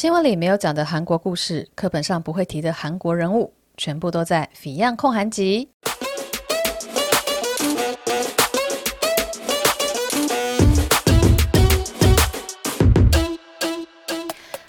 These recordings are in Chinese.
新闻里没有讲的韩国故事，课本上不会提的韩国人物，全部都在《Fion 焢韩集》。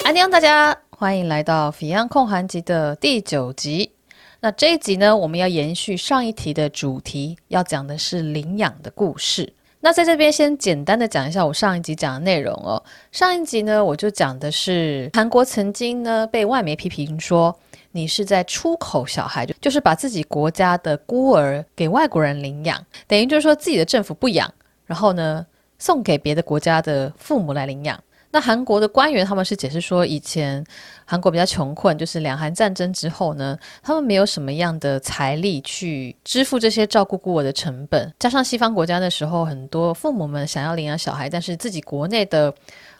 安妞，大家欢迎来到《Fion 焢韩集》的第九集。那这一集呢，我们要延续上一题的主题，要讲的是领养的故事。那在这边先简单的讲一下我上一集讲的内容哦。上一集呢，我就讲的是韩国曾经呢被外媒批评说，你是在出口小孩，就就是把自己国家的孤儿给外国人领养，等于就是说自己的政府不养，然后呢送给别的国家的父母来领养。那韩国的官员他们是解释说，以前韩国比较穷困，就是两韩战争之后呢，他们没有什么样的财力去支付这些照顾孤儿的成本，加上西方国家的时候很多父母们想要领养小孩，但是自己国内的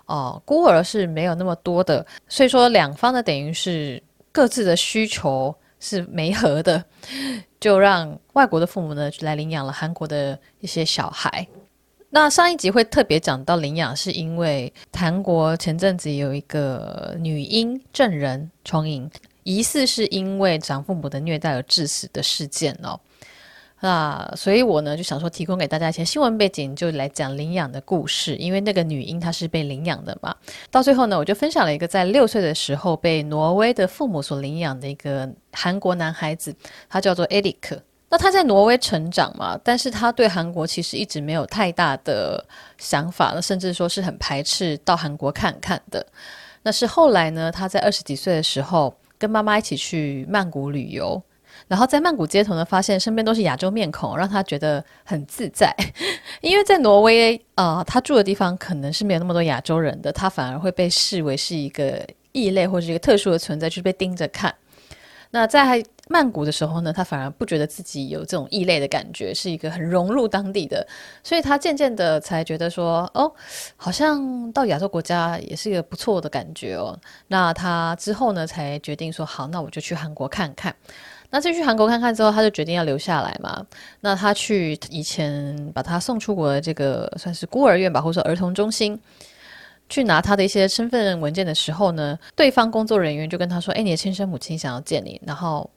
哦、孤儿是没有那么多的，所以说两方呢等于是各自的需求是没合的，就让外国的父母呢来领养了韩国的一些小孩。那上一集会特别讲到领养，是因为韩国前阵子有一个女婴证人重影，疑似是因为长父母的虐待而致死的事件哦。那所以我呢就想说，提供给大家一些新闻背景，就来讲领养的故事。因为那个女婴她是被领养的嘛。到最后呢，我就分享了一个在六岁的时候被挪威的父母所领养的一个韩国男孩子，他叫做艾利克。那他在挪威成长嘛，但是他对韩国其实一直没有太大的想法，那甚至说是很排斥到韩国看看的。那是后来呢，他在二十几岁的时候，跟妈妈一起去曼谷旅游，然后在曼谷街头呢，发现身边都是亚洲面孔，让他觉得很自在。因为在挪威啊、他住的地方可能是没有那么多亚洲人的，他反而会被视为是一个异类或者一个特殊的存在，就被盯着看。那在曼谷的时候呢，他反而不觉得自己有这种异类的感觉，是一个很融入当地的，所以他渐渐的才觉得说，哦，好像到亚洲国家也是一个不错的感觉哦。那他之后呢，才决定说，好，那我就去韩国看看。那这去韩国看看之后，他就决定要留下来嘛。那他去以前把他送出国的这个算是孤儿院吧，或者说儿童中心。去拿他的一些身份文件的时候呢，对方工作人员就跟他说：“哎，你的亲生母亲想要见你。”然后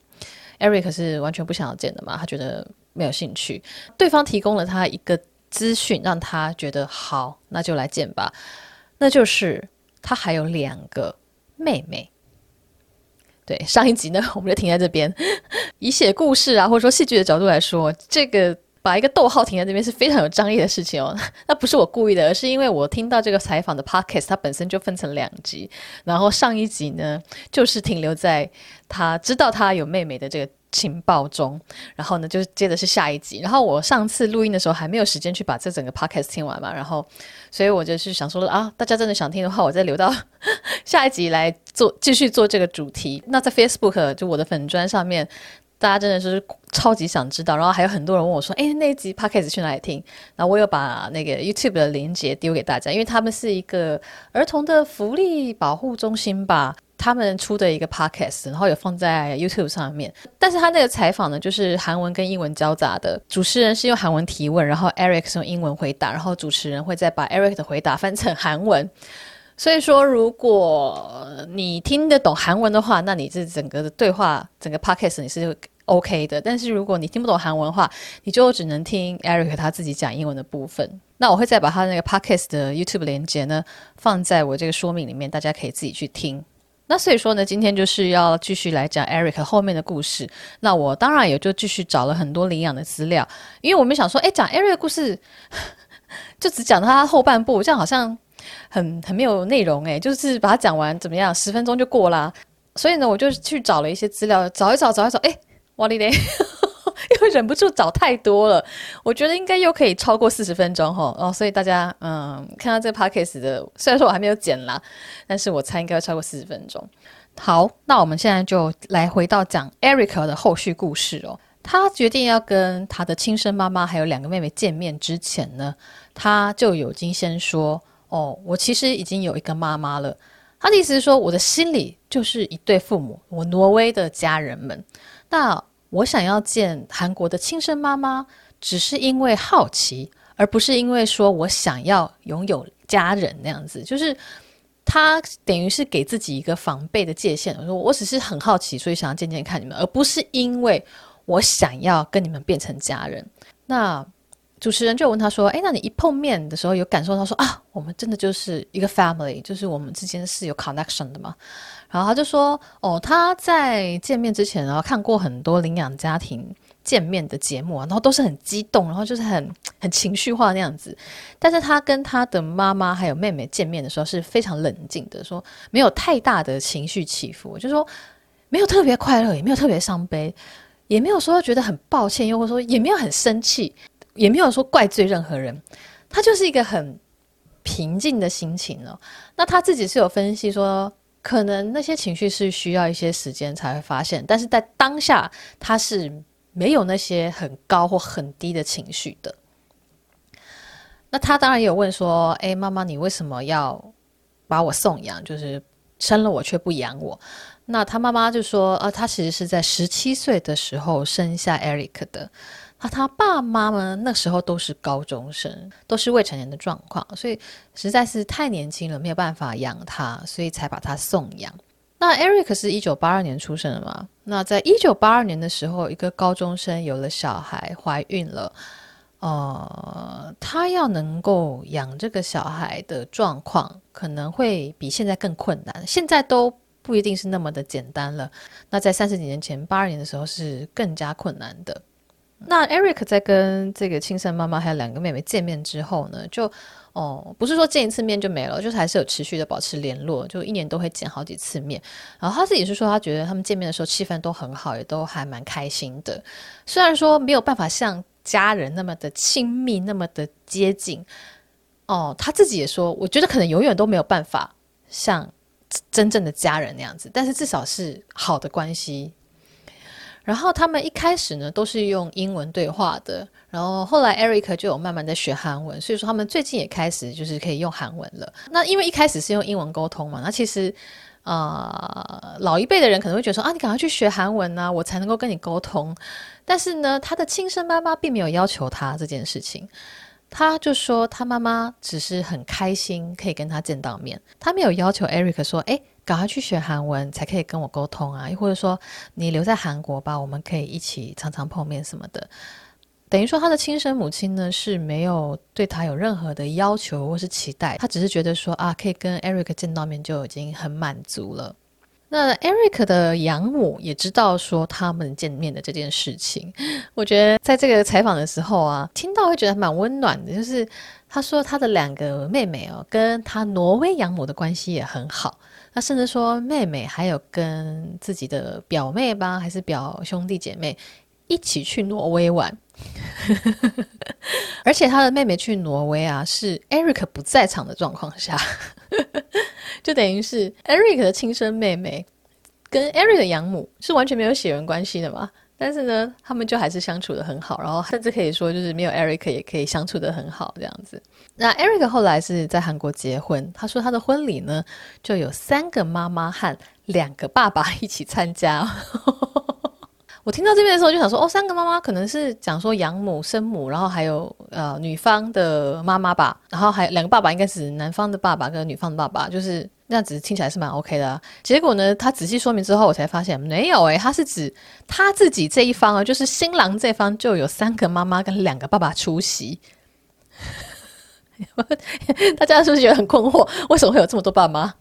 Eric 是完全不想要见的嘛，他觉得没有兴趣。对方提供了他一个资讯，让他觉得好，那就来见吧。那就是他还有两个妹妹。对，上一集呢，我们就停在这边。以写故事啊，或者说戏剧的角度来说，这个。把一个逗号停在这边是非常有张力的事情哦。那不是我故意的，而是因为我听到这个采访的 podcast，它本身就分成两集。然后上一集呢，就是停留在他知道他有妹妹的这个情报中。然后呢，就接着是下一集。然后我上次录音的时候还没有时间去把这整个 podcast 听完嘛。然后，所以我就是想说啊，大家真的想听的话，我再留到 下一集来做，继续做这个主题。那在 Facebook 就我的粉专上面。大家真的是超级想知道，然后还有很多人问我说：“诶，那一集 Podcast 去哪里听？”然后我有把那个 YouTube 的链接丢给大家，因为他们是一个儿童的福利保护中心吧，他们出的一个 Podcast，然后有放在 YouTube 上面。但是他那个采访呢，就是韩文跟英文交杂的，主持人是用韩文提问，然后 Eric 是用英文回答，然后主持人会再把 Eric 的回答翻成韩文。所以说，如果你听得懂韩文的话，那你这整个的对话，整个 podcast 你是 OK 的。但是如果你听不懂韩文的话，你就只能听 Eric 他自己讲英文的部分。那我会再把他那个 podcast 的 YouTube 连接呢，放在我这个说明里面，大家可以自己去听。那所以说呢，今天就是要继续来讲 Eric 后面的故事。那我当然也就继续找了很多领养的资料，因为我们想说，哎，讲 Eric 的故事，就只讲到他后半部，这样好像。很很没有内容诶，就是把它讲完怎么样？十分钟就过啦。所以呢，我就去找了一些资料，找一找，找一找，诶，哇哩嘞，因为忍不住找太多了，我觉得应该又可以超过四十分钟哈。哦，所以大家嗯，看到这个 podcast 的，虽然说我还没有剪啦，但是我猜应该会超过四十分钟。好，那我们现在就来回到讲 Erica 的后续故事哦。他决定要跟他的亲生妈妈还有两个妹妹见面之前呢，他就有经先说。哦，我其实已经有一个妈妈了。他的意思是说，我的心里就是一对父母，我挪威的家人们。那我想要见韩国的亲生妈妈，只是因为好奇，而不是因为说我想要拥有家人那样子。就是他等于是给自己一个防备的界限。我说我只是很好奇，所以想要见见看你们，而不是因为我想要跟你们变成家人。那主持人就问他说：“哎，那你一碰面的时候有感受到说啊，我们真的就是一个 family，就是我们之间是有 connection 的嘛？”然后他就说：“哦，他在见面之前，然后看过很多领养家庭。”见面的节目啊，然后都是很激动，然后就是很很情绪化那样子。但是他跟他的妈妈还有妹妹见面的时候是非常冷静的，说没有太大的情绪起伏，就说没有特别快乐，也没有特别伤悲，也没有说觉得很抱歉，又或说也没有很生气，也没有说怪罪任何人。他就是一个很平静的心情哦。那他自己是有分析说，可能那些情绪是需要一些时间才会发现，但是在当下他是。没有那些很高或很低的情绪的。那他当然也有问说：“哎，妈妈，你为什么要把我送养？就是生了我却不养我？”那他妈妈就说：“啊，他其实是在十七岁的时候生下 Eric 的。啊，他爸妈们那时候都是高中生，都是未成年的状况，所以实在是太年轻了，没有办法养他，所以才把他送养。”那 Eric 是一九八二年出生的嘛？那在一九八二年的时候，一个高中生有了小孩，怀孕了，呃，他要能够养这个小孩的状况，可能会比现在更困难。现在都不一定是那么的简单了。那在三十几年前，八二年的时候是更加困难的。那 Eric 在跟这个亲生妈妈还有两个妹妹见面之后呢，就。哦，不是说见一次面就没了，就是还是有持续的保持联络，就一年都会见好几次面。然后他自己是说，他觉得他们见面的时候气氛都很好，也都还蛮开心的。虽然说没有办法像家人那么的亲密，那么的接近。哦，他自己也说，我觉得可能永远都没有办法像真正的家人那样子，但是至少是好的关系。然后他们一开始呢都是用英文对话的，然后后来 Eric 就有慢慢的学韩文，所以说他们最近也开始就是可以用韩文了。那因为一开始是用英文沟通嘛，那其实、呃、老一辈的人可能会觉得说啊，你赶快去学韩文啊，我才能够跟你沟通。但是呢，他的亲生妈妈并没有要求他这件事情，他就说他妈妈只是很开心可以跟他见到面，他没有要求 Eric 说，哎。赶快去学韩文，才可以跟我沟通啊！又或者说，你留在韩国吧，我们可以一起常常碰面什么的。等于说，他的亲生母亲呢是没有对他有任何的要求或是期待，他只是觉得说啊，可以跟 Eric 见到面就已经很满足了。那 Eric 的养母也知道说他们见面的这件事情，我觉得在这个采访的时候啊，听到会觉得蛮温暖的，就是他说他的两个妹妹哦，跟他挪威养母的关系也很好。他甚至说，妹妹还有跟自己的表妹吧，还是表兄弟姐妹一起去挪威玩，而且他的妹妹去挪威啊，是 Eric 不在场的状况下，就等于是 Eric 的亲生妹妹跟 Eric 的养母是完全没有血缘关系的嘛。但是呢，他们就还是相处得很好，然后甚至可以说，就是没有 Eric 也可以相处得很好这样子。那 Eric 后来是在韩国结婚，他说他的婚礼呢，就有三个妈妈和两个爸爸一起参加。我听到这边的时候就想说，哦，三个妈妈可能是讲说养母、生母，然后还有呃女方的妈妈吧，然后还有两个爸爸，应该是男方的爸爸跟女方的爸爸，就是。那样子听起来是蛮 OK 的，结果呢，他仔细说明之后，我才发现没有诶，他是指他自己这一方啊，就是新郎这方就有三个妈妈跟两个爸爸出席。大家是不是觉得很困惑？为什么会有这么多爸妈？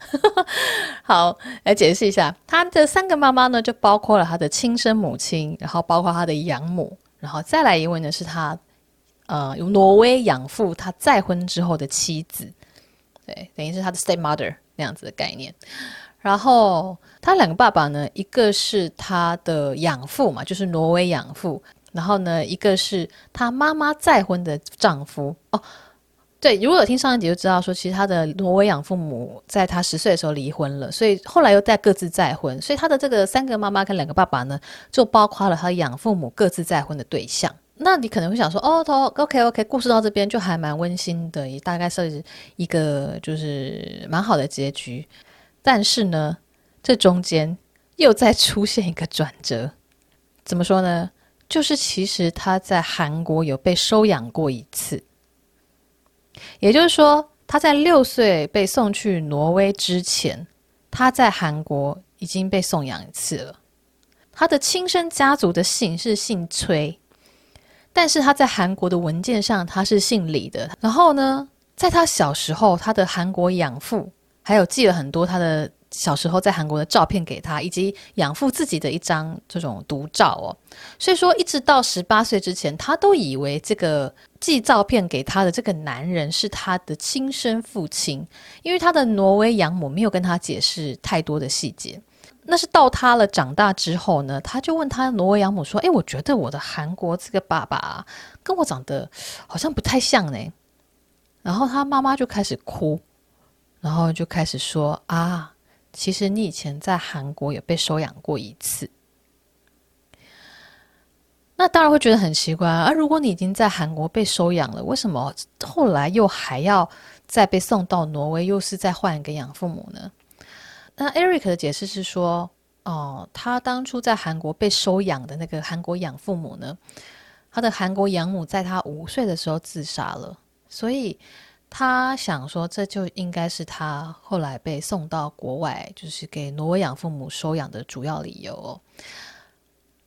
好，来解释一下，他的三个妈妈呢，就包括了他的亲生母亲，然后包括他的养母，然后再来一位呢，是他呃，挪威养父，他再婚之后的妻子，对，等于是他的 stepmother。那样子的概念，然后他两个爸爸呢，一个是他的养父嘛，就是挪威养父，然后呢，一个是他妈妈再婚的丈夫。哦，对，如果有听上一集就知道说，其实他的挪威养父母在他十岁的时候离婚了，所以后来又再各自再婚，所以他的这个三个妈妈跟两个爸爸呢，就包括了他养父母各自再婚的对象。那你可能会想说，哦，头，OK OK，故事到这边就还蛮温馨的，也大概是一个就是蛮好的结局。但是呢，这中间又再出现一个转折，怎么说呢？就是其实他在韩国有被收养过一次，也就是说，他在六岁被送去挪威之前，他在韩国已经被送养一次了。他的亲生家族的姓是姓崔，但是他在韩国的文件上他是姓李的。然后呢，在他小时候，他的韩国养父还有寄了很多他的小时候在韩国的照片给他，以及养父自己的一张这种独照哦。所以说，一直到十八岁之前，他都以为这个寄照片给他的这个男人是他的亲生父亲，因为他的挪威养母没有跟他解释太多的细节。那是到他了长大之后呢，他就问他挪威养母说：“诶，我觉得我的韩国这个爸爸跟我长得好像不太像呢。”然后他妈妈就开始哭，然后就开始说：“啊，其实你以前在韩国也被收养过一次。”那当然会觉得很奇怪啊！如果你已经在韩国被收养了，为什么后来又还要再被送到挪威，又是再换一个养父母呢？那 Eric 的解释是说，哦，他当初在韩国被收养的那个韩国养父母呢，他的韩国养母在他五岁的时候自杀了，所以他想说，这就应该是他后来被送到国外，就是给挪威养父母收养的主要理由哦。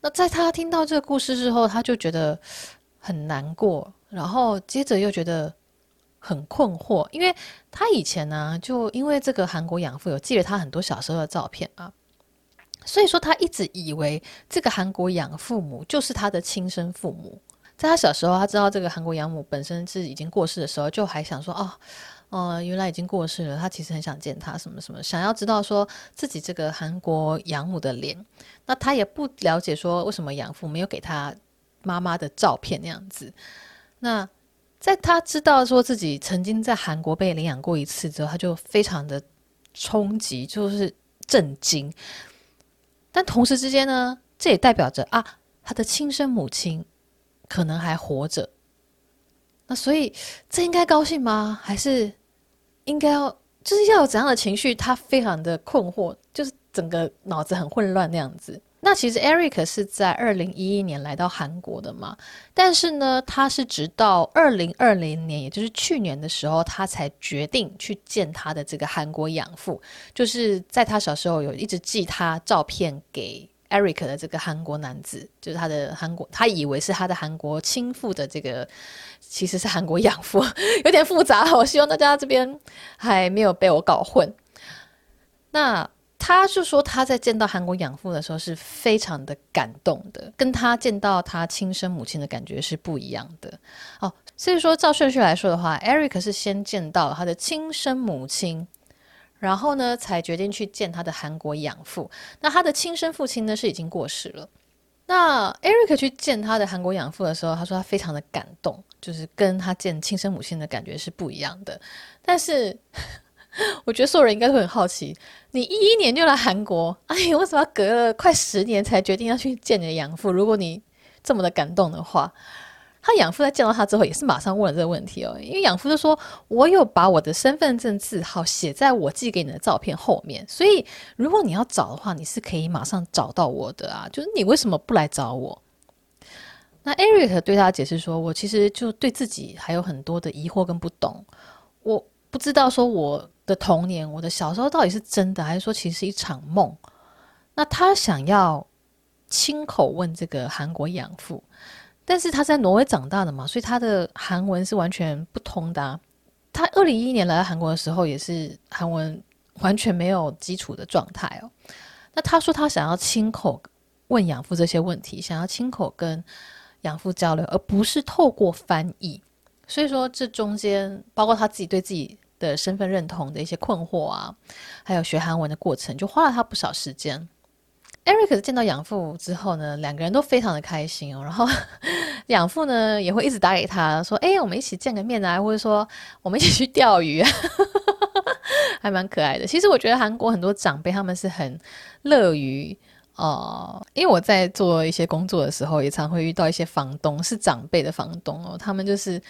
那在他听到这个故事之后，他就觉得很难过，然后接着又觉得。很困惑，因为他以前呢，就因为这个韩国养父有寄了他很多小时候的照片啊，所以说他一直以为这个韩国养父母就是他的亲生父母。在他小时候，他知道这个韩国养母本身是已经过世的时候，就还想说，哦，哦、原来已经过世了。他其实很想见他，什么什么，想要知道说自己这个韩国养母的脸。那他也不了解说为什么养父没有给他妈妈的照片那样子。那。在他知道说自己曾经在韩国被领养过一次之后，他就非常的冲击，就是震惊。但同时之间呢，这也代表着啊，他的亲生母亲可能还活着。那所以这应该高兴吗？还是应该要就是要有怎样的情绪？他非常的困惑，就是整个脑子很混乱那样子。那其实 Eric 是在二零一一年来到韩国的嘛，但是呢，他是直到二零二零年，也就是去年的时候，他才决定去见他的这个韩国养父，就是在他小时候有一直寄他照片给 Eric 的这个韩国男子，就是他的韩国，他以为是他的韩国亲父的这个，其实是韩国养父，有点复杂，我希望大家这边还没有被我搞混。那。他就说他在见到韩国养父的时候是非常的感动的，跟他见到他亲生母亲的感觉是不一样的哦。所以说照顺序来说的话，Eric 是先见到他的亲生母亲，然后呢才决定去见他的韩国养父。那他的亲生父亲呢是已经过世了。那 Eric 去见他的韩国养父的时候，他说他非常的感动，就是跟他见亲生母亲的感觉是不一样的。但是。我觉得所有人应该会很好奇，你一一年就来韩国，哎，为什么要隔了快十年才决定要去见你的养父？如果你这么的感动的话，他养父在见到他之后，也是马上问了这个问题哦。因为养父就说：“我有把我的身份证字号写在我寄给你的照片后面，所以如果你要找的话，你是可以马上找到我的啊。就是你为什么不来找我？”那 Eric 对他解释说：“我其实就对自己还有很多的疑惑跟不懂，我不知道说我。”的童年，我的小时候到底是真的，还是说其实是一场梦？那他想要亲口问这个韩国养父，但是他在挪威长大的嘛，所以他的韩文是完全不通的。他二零一一年来到韩国的时候，也是韩文完全没有基础的状态哦。那他说他想要亲口问养父这些问题，想要亲口跟养父交流，而不是透过翻译。所以说，这中间包括他自己对自己。的身份认同的一些困惑啊，还有学韩文的过程，就花了他不少时间。Eric 见到养父之后呢，两个人都非常的开心哦。然后 养父呢也会一直打给他说：“哎，我们一起见个面啊，或者说我们一起去钓鱼啊，还蛮可爱的。”其实我觉得韩国很多长辈他们是很乐于。哦，因为我在做一些工作的时候，也常会遇到一些房东是长辈的房东哦，他们就是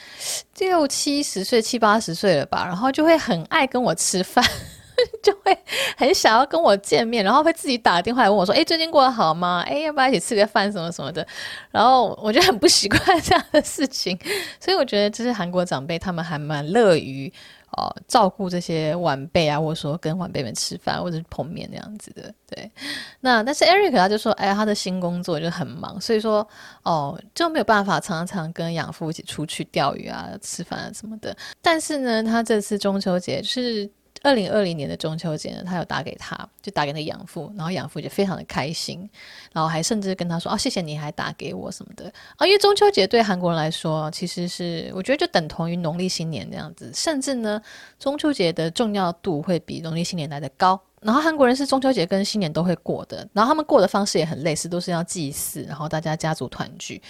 六七十岁、七八十岁了吧，然后就会很爱跟我吃饭，就会很想要跟我见面，然后会自己打电话来问我说：“诶，最近过得好吗？诶，要不要一起吃个饭什么什么的？”然后我就很不习惯这样的事情，所以我觉得就是韩国长辈他们还蛮乐于哦，照顾这些晚辈啊，或者说跟晚辈们吃饭或者是碰面那样子的。对，那但是 Eric 他就说，哎，他的新工作就很忙，所以说哦就没有办法常常跟养父一起出去钓鱼啊、吃饭啊什么的。但是呢，他这次中秋节是。二零二零年的中秋节呢，他有打给他，就打给那个养父，然后养父就非常的开心，然后还甚至跟他说：“啊，谢谢你还打给我什么的啊。”因为中秋节对韩国人来说，其实是我觉得就等同于农历新年这样子，甚至呢，中秋节的重要度会比农历新年来的高。然后韩国人是中秋节跟新年都会过的，然后他们过的方式也很类似，都是要祭祀，然后大家家族团聚。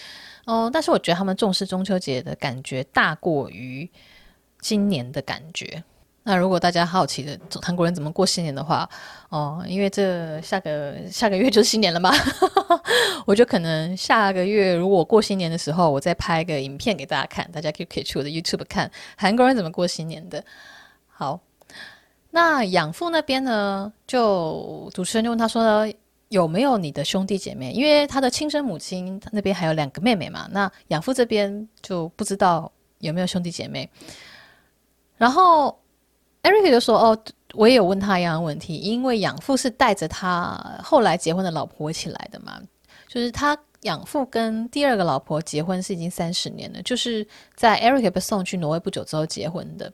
哦，但是我觉得他们重视中秋节的感觉大过于今年的感觉。那如果大家好奇的韩国人怎么过新年的话，哦，因为这下个下个月就是新年了嘛，我就可能下个月如果过新年的时候，我再拍个影片给大家看，大家可以可以去我的 YouTube 看韩国人怎么过新年的。好，那养父那边呢，就主持人就问他说，有没有你的兄弟姐妹？因为他的亲生母亲那边还有两个妹妹嘛，那养父这边就不知道有没有兄弟姐妹，然后。Eric 就说：“哦，我也有问他一样的问题，因为养父是带着他后来结婚的老婆一起来的嘛，就是他养父跟第二个老婆结婚是已经三十年了，就是在 Eric 被送去挪威不久之后结婚的。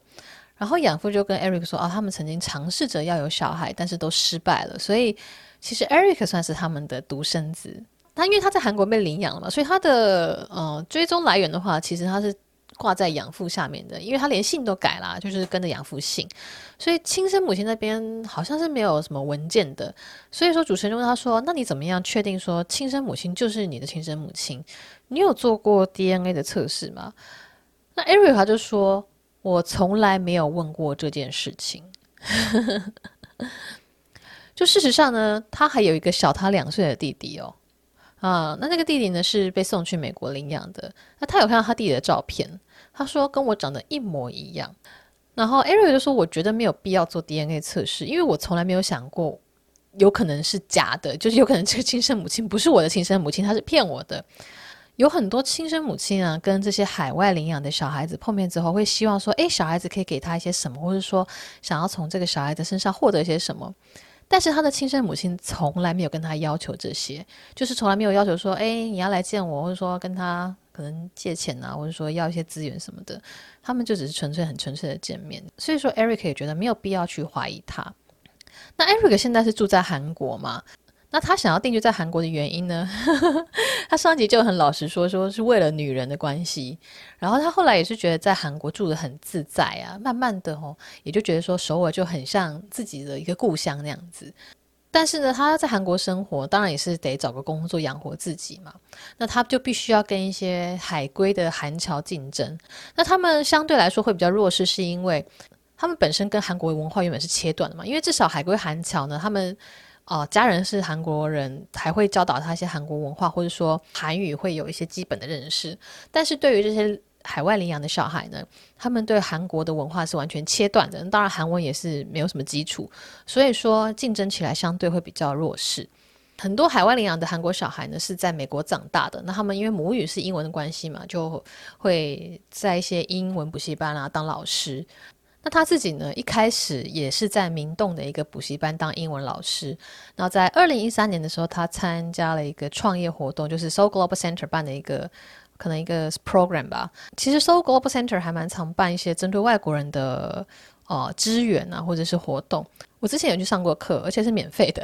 然后养父就跟 Eric 说：‘哦，他们曾经尝试着要有小孩，但是都失败了。’所以其实 Eric 算是他们的独生子。他因为他在韩国被领养了嘛，所以他的呃追踪来源的话，其实他是。”挂在养父下面的，因为他连姓都改了，就是跟着养父姓，所以亲生母亲那边好像是没有什么文件的。所以说主持人问他说：“那你怎么样确定说亲生母亲就是你的亲生母亲？你有做过 DNA 的测试吗？”那 Eric 他就说：“我从来没有问过这件事情。”就事实上呢，他还有一个小他两岁的弟弟哦。啊，那那个弟弟呢是被送去美国领养的。那他有看到他弟弟的照片，他说跟我长得一模一样。然后 Eric 就说：“我觉得没有必要做 DNA 测试，因为我从来没有想过有可能是假的，就是有可能这个亲生母亲不是我的亲生母亲，他是骗我的。有很多亲生母亲啊，跟这些海外领养的小孩子碰面之后，会希望说：诶，小孩子可以给他一些什么，或者说想要从这个小孩子身上获得一些什么。”但是他的亲生母亲从来没有跟他要求这些，就是从来没有要求说，哎，你要来见我，或者说跟他可能借钱啊，或者说要一些资源什么的，他们就只是纯粹很纯粹的见面。所以说，Eric 也觉得没有必要去怀疑他。那 Eric 现在是住在韩国吗？那他想要定居在韩国的原因呢？他上集就很老实说，说是为了女人的关系。然后他后来也是觉得在韩国住得很自在啊，慢慢的哦，也就觉得说首尔就很像自己的一个故乡那样子。但是呢，他在韩国生活，当然也是得找个工作养活自己嘛。那他就必须要跟一些海归的韩侨竞争。那他们相对来说会比较弱势，是因为他们本身跟韩国文化原本是切断的嘛。因为至少海归韩侨呢，他们。哦、家人是韩国人，还会教导他一些韩国文化，或者说韩语会有一些基本的认识。但是对于这些海外领养的小孩呢，他们对韩国的文化是完全切断的，当然韩文也是没有什么基础，所以说竞争起来相对会比较弱势。很多海外领养的韩国小孩呢是在美国长大的，那他们因为母语是英文的关系嘛，就会在一些英文补习班啊当老师。那他自己呢，一开始也是在明洞的一个补习班当英文老师。然后在二零一三年的时候，他参加了一个创业活动，就是 So Global Center 办的一个可能一个 program 吧。其实 So Global Center 还蛮常办一些针对外国人的呃资源啊，或者是活动。我之前有去上过课，而且是免费的，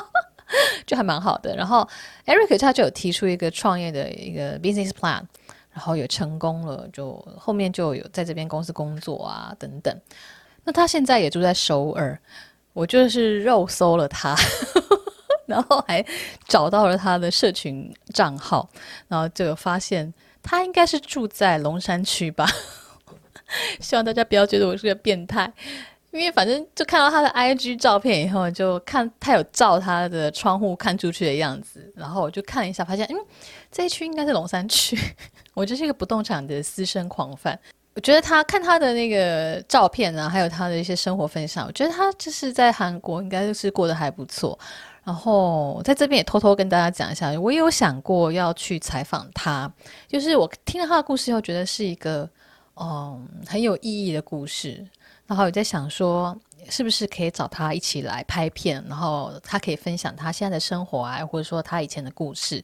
就还蛮好的。然后 Eric 他就有提出一个创业的一个 business plan。然后也成功了，就后面就有在这边公司工作啊，等等。那他现在也住在首尔，我就是肉搜了他，然后还找到了他的社群账号，然后就有发现他应该是住在龙山区吧。希望大家不要觉得我是个变态。因为反正就看到他的 IG 照片以后，就看他有照他的窗户看出去的样子，然后我就看了一下，发现嗯，这一区应该是龙山区。我就是一个不动产的私生狂 fan。我觉得他看他的那个照片啊，还有他的一些生活分享，我觉得他就是在韩国应该就是过得还不错。然后在这边也偷偷跟大家讲一下，我也有想过要去采访他，就是我听了他的故事以后，觉得是一个嗯很有意义的故事。然后我在想说，是不是可以找他一起来拍片，然后他可以分享他现在的生活啊，或者说他以前的故事。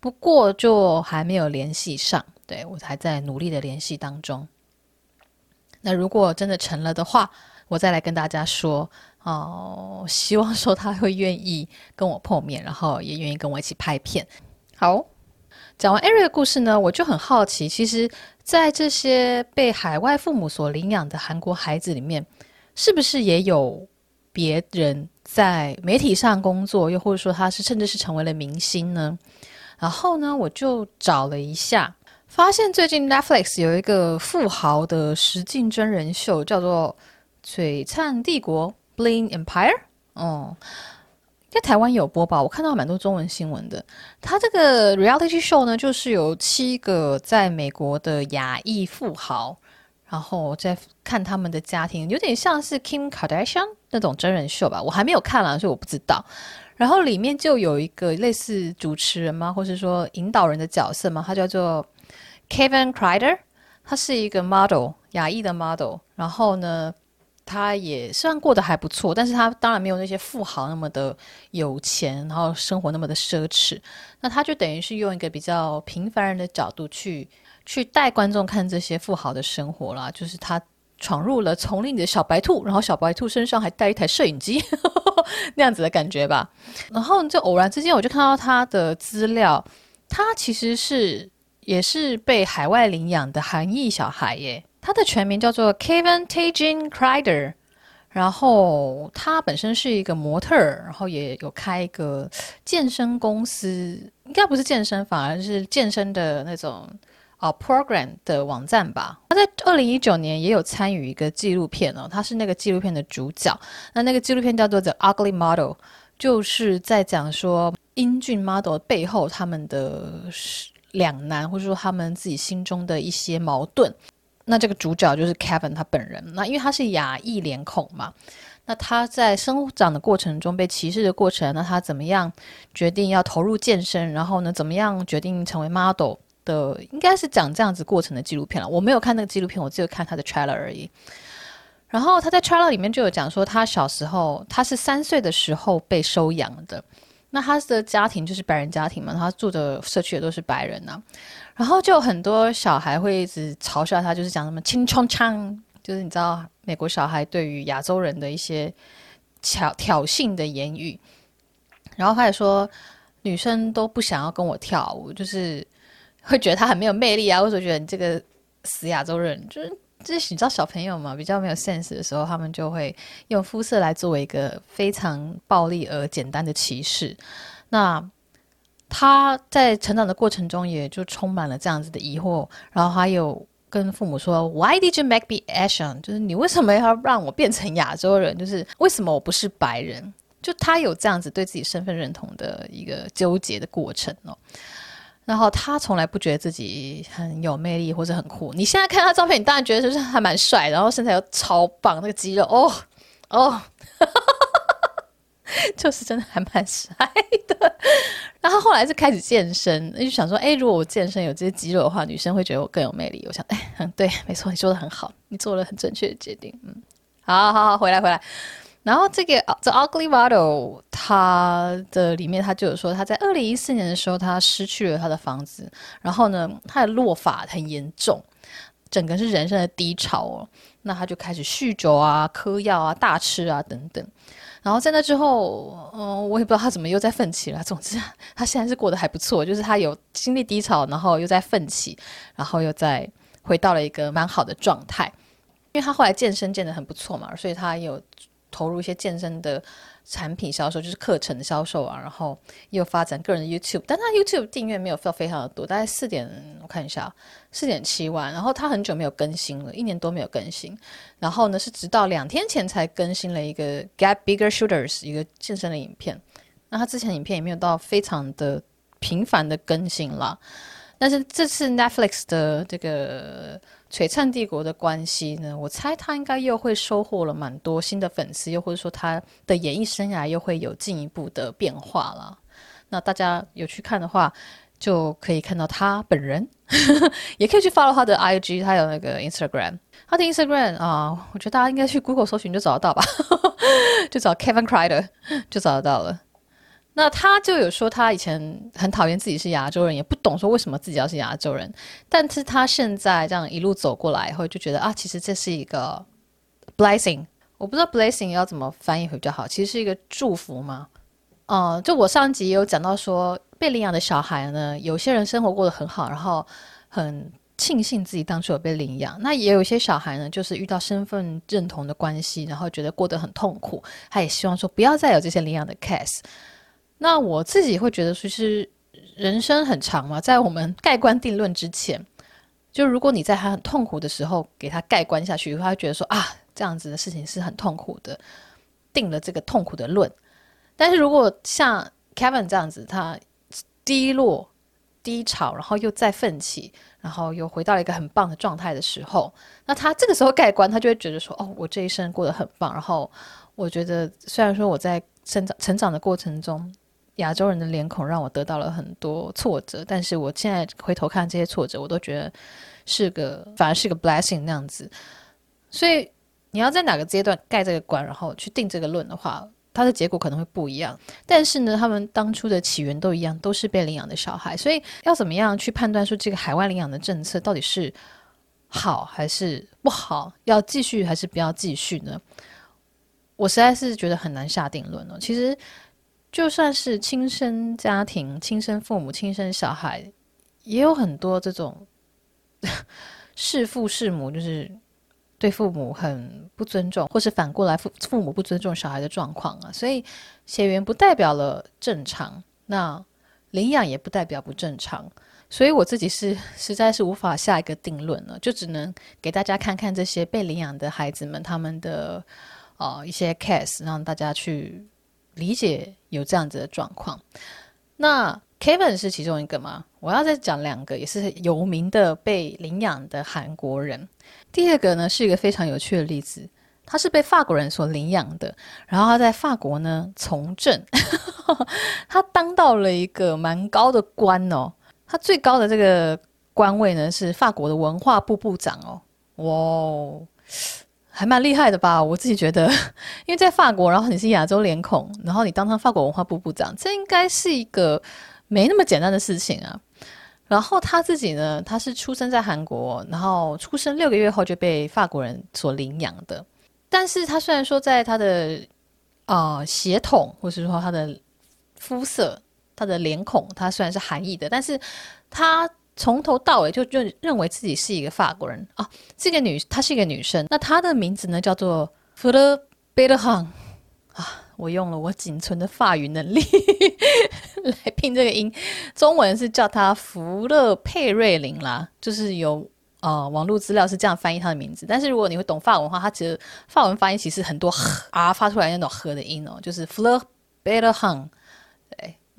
不过就还没有联系上，对，我还在努力的联系当中。那如果真的成了的话，我再来跟大家说哦。希望说他会愿意跟我碰面，然后也愿意跟我一起拍片。好，讲完 Eric 的故事呢，我就很好奇，其实。在这些被海外父母所领养的韩国孩子里面，是不是也有别人在媒体上工作，又或者说他是甚至是成为了明星呢？然后呢，我就找了一下，发现最近 Netflix 有一个富豪的实境真人秀，叫做《璀璨帝国》（Bling Empire）。哦。在台湾有播报，我看到蛮多中文新闻的。它这个 reality show 呢，就是有七个在美国的亚裔富豪，然后在看他们的家庭，有点像是 Kim Kardashian 那种真人秀吧。我还没有看啦，所以我不知道。然后里面就有一个类似主持人吗，或是说引导人的角色吗？他叫做 Kevin Kreider，他是一个 model，亚裔的 model。然后呢，他也虽然过得还不错，但是他当然没有那些富豪那么的有钱，然后生活那么的奢侈。那他就等于是用一个比较平凡人的角度去去带观众看这些富豪的生活啦。就是他闯入了丛林里的小白兔，然后小白兔身上还带一台摄影机，那样子的感觉吧。然后就偶然之间，我就看到他的资料，他其实是也是被海外领养的韩裔小孩耶。他的全名叫做 Kevin Tajin Crider，然后他本身是一个模特儿，然后也有开一个健身公司，应该不是健身房，而是健身的那种啊 program 的网站吧。他在二零一九年也有参与一个纪录片哦，他是那个纪录片的主角。那那个纪录片叫做 The Ugly Model，就是在讲说英俊 model 背后他们的两难，或者说他们自己心中的一些矛盾。那这个主角就是 Kevin 他本人。那因为他是亚裔脸孔嘛，那他在生长的过程中被歧视的过程，那他怎么样决定要投入健身？然后呢，怎么样决定成为 model 的？应该是讲这样子过程的纪录片了。我没有看那个纪录片，我只有看他的 trailer 而已。然后他在 trailer 里面就有讲说，他小时候他是三岁的时候被收养的。那他的家庭就是白人家庭嘛，他住的社区也都是白人呐、啊。然后就很多小孩会一直嘲笑他，就是讲什么“青葱枪”，就是你知道美国小孩对于亚洲人的一些挑挑衅的言语。然后他也说，女生都不想要跟我跳舞，就是会觉得他很没有魅力啊，或者觉得你这个死亚洲人，就是就是你知道小朋友嘛，比较没有 sense 的时候，他们就会用肤色来作为一个非常暴力而简单的歧视。那。他在成长的过程中，也就充满了这样子的疑惑，然后还有跟父母说：“Why did you make me Asian？” 就是你为什么要让我变成亚洲人？就是为什么我不是白人？就他有这样子对自己身份认同的一个纠结的过程哦。然后他从来不觉得自己很有魅力或者很酷。你现在看他照片，你当然觉得就是还蛮帅，然后身材又超棒，那个肌肉哦哦。就是真的还蛮帅的，然后后来是开始健身，就想说，哎，如果我健身有这些肌肉的话，女生会觉得我更有魅力。我想，哎，嗯，对，没错，你说的很好，你做了很正确的决定。嗯，好好好，回来回来。然后这个 The Ugly Model，他的里面他就有说，他在二零一四年的时候，他失去了他的房子，然后呢，他的落法很严重，整个是人生的低潮哦。那他就开始酗酒啊、嗑药啊、大吃啊等等。然后在那之后，嗯，我也不知道他怎么又在奋起了。总之，他现在是过得还不错，就是他有经历低潮，然后又在奋起，然后又在回到了一个蛮好的状态。因为他后来健身健得很不错嘛，所以他有投入一些健身的。产品销售就是课程销售啊，然后又发展个人的 YouTube，但他 YouTube 订阅没有非常的多，大概四点，我看一下，四点七万。然后他很久没有更新了，一年多没有更新。然后呢，是直到两天前才更新了一个 Get Bigger Shooters 一个健身的影片。那他之前影片也没有到非常的频繁的更新啦。但是这次 Netflix 的这个。璀璨帝国的关系呢？我猜他应该又会收获了蛮多新的粉丝，又或者说他的演艺生涯又会有进一步的变化了。那大家有去看的话，就可以看到他本人，也可以去 follow 他的 IG，他有那个 Instagram。他的 Instagram 啊，我觉得大家应该去 Google 搜寻就找得到吧，就找 Kevin Kreider 就找得到了。那他就有说，他以前很讨厌自己是亚洲人，也不懂说为什么自己要是亚洲人。但是他现在这样一路走过来以后，就觉得啊，其实这是一个 blessing。我不知道 blessing 要怎么翻译会比较好，其实是一个祝福吗？哦、就我上集也有讲到说，被领养的小孩呢，有些人生活过得很好，然后很。庆幸自己当初有被领养，那也有一些小孩呢，就是遇到身份认同的关系，然后觉得过得很痛苦，他也希望说不要再有这些领养的 case。那我自己会觉得，其实人生很长嘛，在我们盖棺定论之前，就如果你在他很痛苦的时候给他盖棺下去，他觉得说啊，这样子的事情是很痛苦的，定了这个痛苦的论。但是如果像 Kevin 这样子，他低落。低潮，然后又再奋起，然后又回到了一个很棒的状态的时候，那他这个时候盖棺，他就会觉得说：“哦，我这一生过得很棒。”然后我觉得，虽然说我在成长成长的过程中，亚洲人的脸孔让我得到了很多挫折，但是我现在回头看这些挫折，我都觉得是个 反而是个 blessing 那样子。所以你要在哪个阶段盖这个关，然后去定这个论的话。它的结果可能会不一样，但是呢，他们当初的起源都一样，都是被领养的小孩。所以要怎么样去判断说这个海外领养的政策到底是好还是不好，要继续还是不要继续呢？我实在是觉得很难下定论了。其实就算是亲生家庭、亲生父母、亲生小孩，也有很多这种弑父弑母，就是。对父母很不尊重，或是反过来父父母不尊重小孩的状况啊，所以血缘不代表了正常，那领养也不代表不正常，所以我自己是实在是无法下一个定论了，就只能给大家看看这些被领养的孩子们他们的呃一些 case，让大家去理解有这样子的状况。那 Kevin 是其中一个吗？我要再讲两个也是有名的被领养的韩国人。第二个呢是一个非常有趣的例子，他是被法国人所领养的，然后他在法国呢从政，他当到了一个蛮高的官哦，他最高的这个官位呢是法国的文化部部长哦，哇，还蛮厉害的吧？我自己觉得，因为在法国，然后你是亚洲脸孔，然后你当上法国文化部部长，这应该是一个没那么简单的事情啊。然后他自己呢，他是出生在韩国，然后出生六个月后就被法国人所领养的。但是他虽然说在他的呃血统，或是说他的肤色、他的脸孔，他虽然是韩裔的，但是他从头到尾就就认为自己是一个法国人啊。这个女，她是一个女生，那她的名字呢叫做弗勒贝勒汉啊。我用了我仅存的法语能力 来拼这个音，中文是叫她福勒佩瑞琳啦，就是有呃网络资料是这样翻译她的名字。但是如果你会懂法文的话，他其实法文发音其实很多啊发出来那种呵的音哦，就是 Fleur Bellerin。对，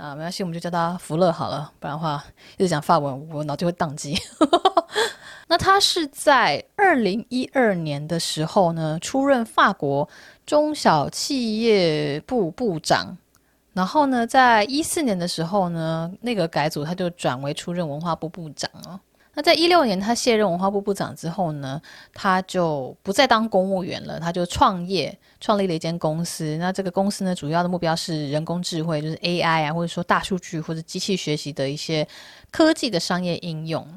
啊没关系，我们就叫他福乐好了，不然的话一直讲法文，我脑就会宕机。那他是在二零一二年的时候呢，出任法国中小企业部部长，然后呢，在一四年的时候呢，那个改组他就转为出任文化部部长了。在一六年他卸任文化部部长之后呢，他就不再当公务员了，他就创业，创立了一间公司。那这个公司呢，主要的目标是人工智慧，就是 AI 啊，或者说大数据或者机器学习的一些科技的商业应用。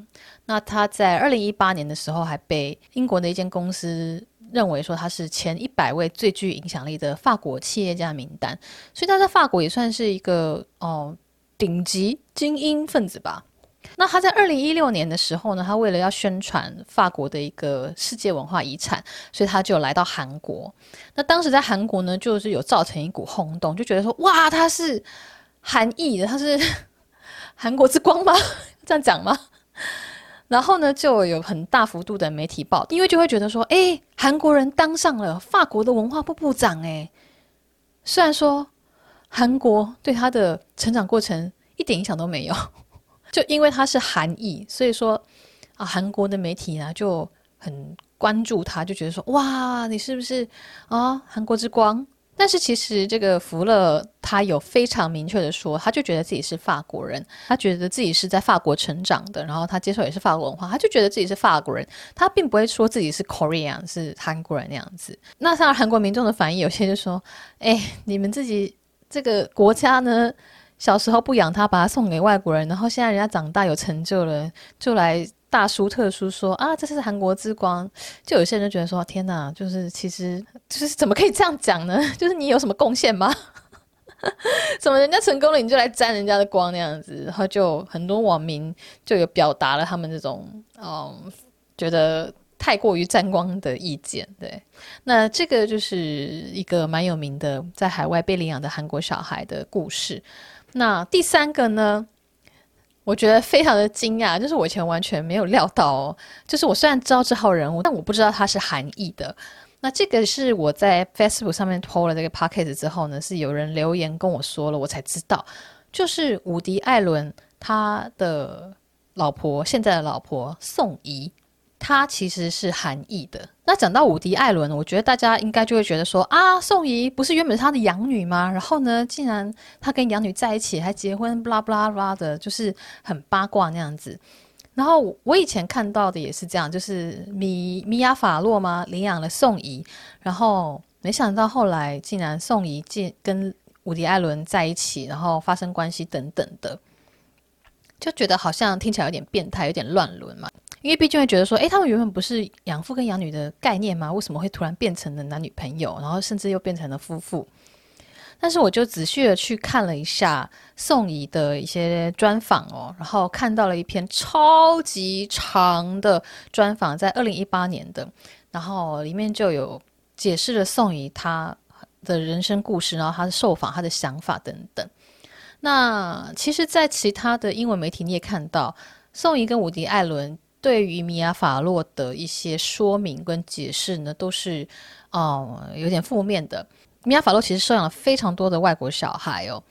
那他在二零一八年的时候，还被英国的一间公司认为说他是前一百位最具影响力的法国企业家名单，所以他在法国也算是一个哦顶级精英分子吧。那他在二零一六年的时候呢，他为了要宣传法国的一个世界文化遗产，所以他就来到韩国。那当时在韩国呢，就是有造成一股轰动，就觉得说哇，他是韩裔的，他是 韩国之光吗？这样讲吗？然后呢，就有很大幅度的媒体报道，因为就会觉得说，哎，韩国人当上了法国的文化部部长，哎，虽然说韩国对他的成长过程一点影响都没有，就因为他是韩裔，所以说啊，韩国的媒体呢就很关注他，就觉得说，哇，你是不是啊，韩国之光？但是其实这个福勒他有非常明确的说，他就觉得自己是法国人，他觉得自己是在法国成长的，然后他接受也是法国文化，他就觉得自己是法国人，他并不会说自己是 Korean 是韩国人那样子。那像韩国民众的反应，有些就说：“哎，你们自己这个国家呢，小时候不养他，把他送给外国人，然后现在人家长大有成就了，就来。”大书特书说啊，这是韩国之光，就有些人就觉得说，天哪，就是其实就是怎么可以这样讲呢？就是你有什么贡献吗？怎么人家成功了，你就来沾人家的光那样子？然后就很多网民就有表达了他们这种嗯，觉得太过于沾光的意见。对，那这个就是一个蛮有名的在海外被领养的韩国小孩的故事。那第三个呢？我觉得非常的惊讶，就是我以前完全没有料到哦。就是我虽然知道这号人物，但我不知道他是韩裔的。那这个是我在 Facebook 上面 po 了这个 podcast 之后呢，是有人留言跟我说了，我才知道，就是伍迪·艾伦他的老婆，现在的老婆宋怡。他其实是韩裔的。那讲到伍迪·艾伦，我觉得大家应该就会觉得说啊，宋怡不是原本是他的养女吗？然后呢，竟然他跟养女在一起还结婚，布拉布拉布拉的，就是很八卦那样子。然后我以前看到的也是这样，就是米米亚法洛嘛领养了宋怡，然后没想到后来竟然宋怡竟跟伍迪·艾伦在一起，然后发生关系等等的，就觉得好像听起来有点变态，有点乱伦嘛。因为毕竟会觉得说，诶，他们原本不是养父跟养女的概念吗？为什么会突然变成了男女朋友，然后甚至又变成了夫妇？但是我就仔细的去看了一下宋怡的一些专访哦，然后看到了一篇超级长的专访，在二零一八年的，然后里面就有解释了宋怡她的人生故事，然后她的受访、她的想法等等。那其实，在其他的英文媒体你也看到，宋怡跟伍迪·艾伦。对于米亚·法洛的一些说明跟解释呢，都是哦、嗯、有点负面的。米亚·法洛其实收养了非常多的外国小孩哦。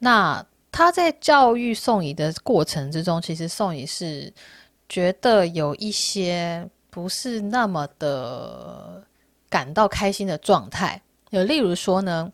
那他在教育宋怡的过程之中，其实宋怡是觉得有一些不是那么的感到开心的状态。有例如说呢，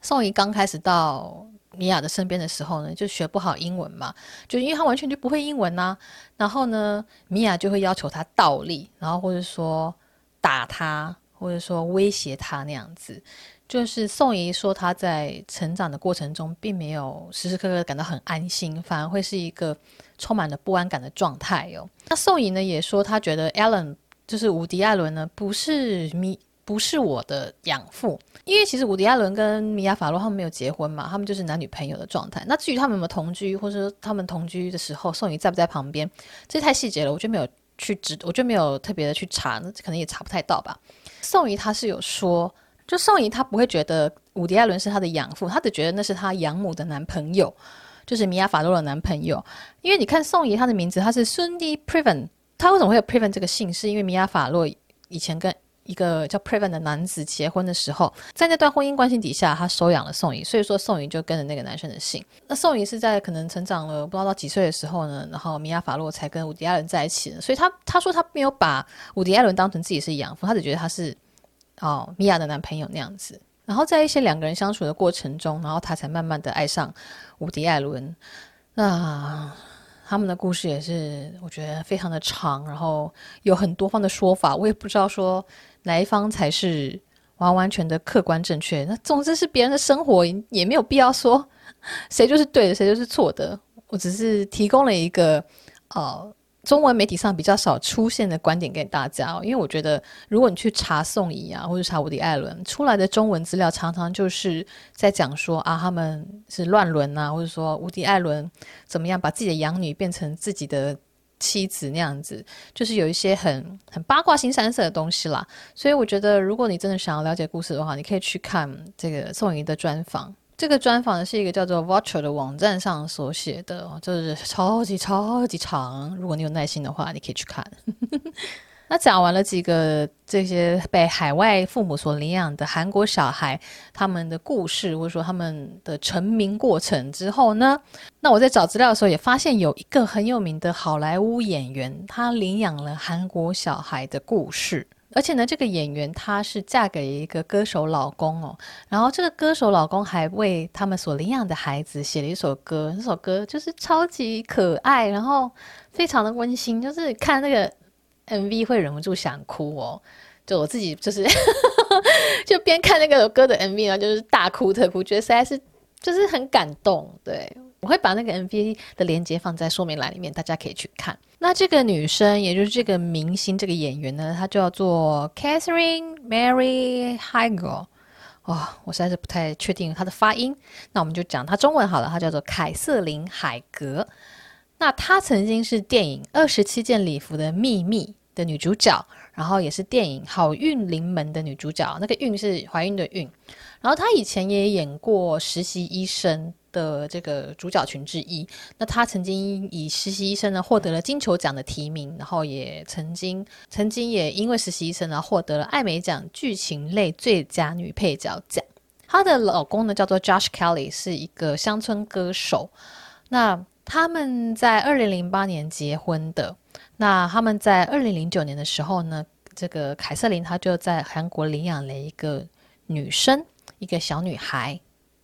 宋怡刚开始到。米娅的身边的时候呢，就学不好英文嘛，就因为他完全就不会英文呐、啊。然后呢，米娅就会要求他倒立，然后或者说打他，或者说威胁他那样子。就是宋怡说他在成长的过程中，并没有时时刻刻感到很安心，反而会是一个充满了不安感的状态哦。那宋怡呢也说，他觉得艾伦就是伍迪·艾伦呢，不是米。不是我的养父，因为其实伍迪·艾伦跟米亚·法洛他们没有结婚嘛，他们就是男女朋友的状态。那至于他们有没有同居，或者说他们同居的时候，宋怡在不在旁边，这太细节了，我就没有去知，我就没有特别的去查，那可能也查不太到吧。宋怡他是有说，就宋怡他不会觉得伍迪·艾伦是他的养父，他只觉得那是他养母的男朋友，就是米亚·法洛的男朋友。因为你看宋怡他的名字，他是孙迪·普文，他为什么会有普文这个姓？是因为米亚·法洛以前跟一个叫 Previn 的男子结婚的时候，在那段婚姻关系底下，他收养了宋怡，所以说宋怡就跟着那个男生的姓。那宋怡是在可能成长了不知道到几岁的时候呢，然后米亚法洛才跟伍迪·艾伦在一起的。所以他他说他没有把伍迪·艾伦当成自己是养父，他只觉得他是哦米娅的男朋友那样子。然后在一些两个人相处的过程中，然后他才慢慢的爱上伍迪·艾伦。那。他们的故事也是，我觉得非常的长，然后有很多方的说法，我也不知道说哪一方才是完完全的客观正确。那总之是别人的生活，也没有必要说 谁就是对的，谁就是错的。我只是提供了一个，呃。中文媒体上比较少出现的观点给大家，因为我觉得，如果你去查宋怡啊，或者查伍迪·艾伦出来的中文资料，常常就是在讲说啊，他们是乱伦啊，或者说伍迪·艾伦怎么样把自己的养女变成自己的妻子那样子，就是有一些很很八卦、新三色的东西啦。所以我觉得，如果你真的想要了解故事的话，你可以去看这个宋怡的专访。这个专访是一个叫做 Watcher 的网站上所写的，就是超级超级长。如果你有耐心的话，你可以去看。那讲完了几个这些被海外父母所领养的韩国小孩他们的故事，或者说他们的成名过程之后呢，那我在找资料的时候也发现有一个很有名的好莱坞演员，他领养了韩国小孩的故事。而且呢，这个演员她是嫁给一个歌手老公哦，然后这个歌手老公还为他们所领养的孩子写了一首歌，这首歌就是超级可爱，然后非常的温馨，就是看那个 MV 会忍不住想哭哦。就我自己就是 就边看那个歌的 MV 呢，就是大哭特哭，觉得实在是就是很感动，对。我会把那个 MV 的链接放在说明栏里面，大家可以去看。那这个女生，也就是这个明星、这个演员呢，她叫做 Catherine Mary Heigl。哦，我实在是不太确定她的发音。那我们就讲她中文好了，她叫做凯瑟琳·海格。那她曾经是电影《二十七件礼服的秘密》的女主角，然后也是电影《好运临门》的女主角。那个“运”是怀孕的“孕”。然后她以前也演过实习医生的这个主角群之一，那她曾经以实习医生呢获得了金球奖的提名，然后也曾经曾经也因为实习医生呢获得了艾美奖剧情类最佳女配角奖。她的老公呢叫做 Josh Kelly，是一个乡村歌手。那他们在二零零八年结婚的。那他们在二零零九年的时候呢，这个凯瑟琳她就在韩国领养了一个女生，一个小女孩。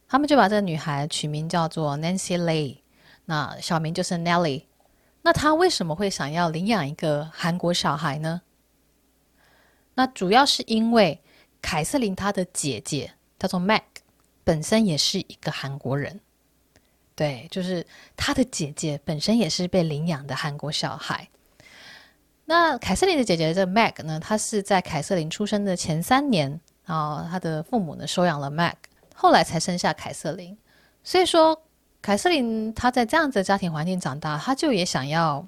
他们就把这个女孩取名叫做 Nancy Lee，那小名就是 Nelly。那她为什么会想要领养一个韩国小孩呢？那主要是因为凯瑟琳她的姐姐叫做 Meg，本身也是一个韩国人。对，就是她的姐姐本身也是被领养的韩国小孩。那凯瑟琳的姐姐这 Meg 呢，她是在凯瑟琳出生的前三年，然后她的父母呢收养了 Meg。后来才生下凯瑟琳，所以说凯瑟琳她在这样子的家庭环境长大，她就也想要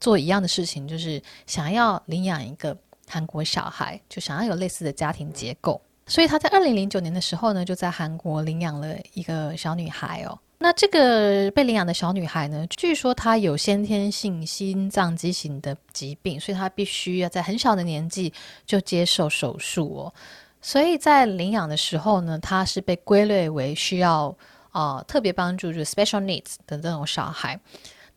做一样的事情，就是想要领养一个韩国小孩，就想要有类似的家庭结构。所以她在二零零九年的时候呢，就在韩国领养了一个小女孩哦。那这个被领养的小女孩呢，据说她有先天性心脏畸形的疾病，所以她必须要在很小的年纪就接受手术哦。所以在领养的时候呢，她是被归类为需要啊、特别帮助，就是 special needs 的这种小孩。